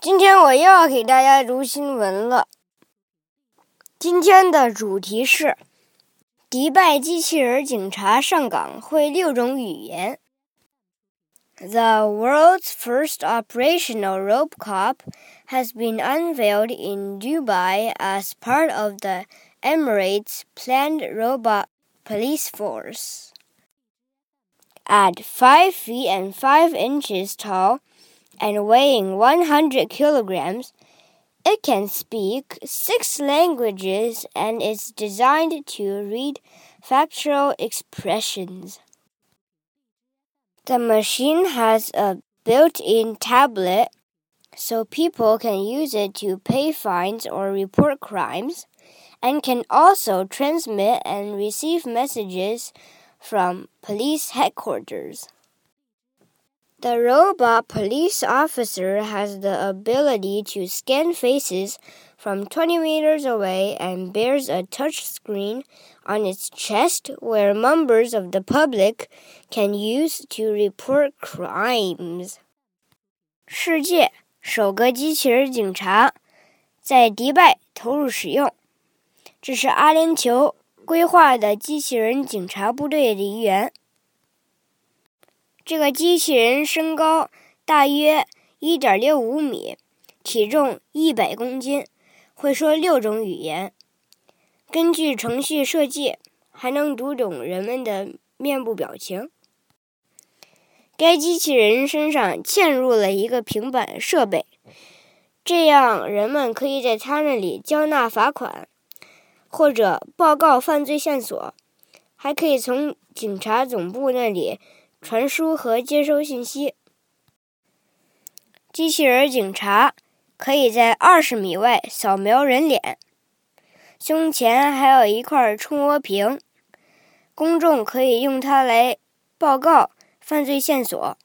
今天我又要给大家读新闻了。今天的主题是：迪拜机器人警察上岗会六种语言。The world's first operational rope cop has been unveiled in Dubai as part of the Emirates' planned robot police force. At 5 feet and 5 inches tall, and weighing 100 kilograms, it can speak six languages and is designed to read factual expressions. The machine has a built in tablet so people can use it to pay fines or report crimes, and can also transmit and receive messages from police headquarters. The robot police officer has the ability to scan faces from 20 meters away and bears a touch screen on its chest where members of the public can use to report crimes. 世界首个机器人警察在迪拜投入使用，这是阿联酋规划的机器人警察部队的一员。 这个机器人身高大约一点六五米，体重一百公斤，会说六种语言。根据程序设计，还能读懂人们的面部表情。该机器人身上嵌入了一个平板设备，这样人们可以在它那里交纳罚款，或者报告犯罪线索，还可以从警察总部那里。传输和接收信息。机器人警察可以在二十米外扫描人脸，胸前还有一块触摸屏，公众可以用它来报告犯罪线索。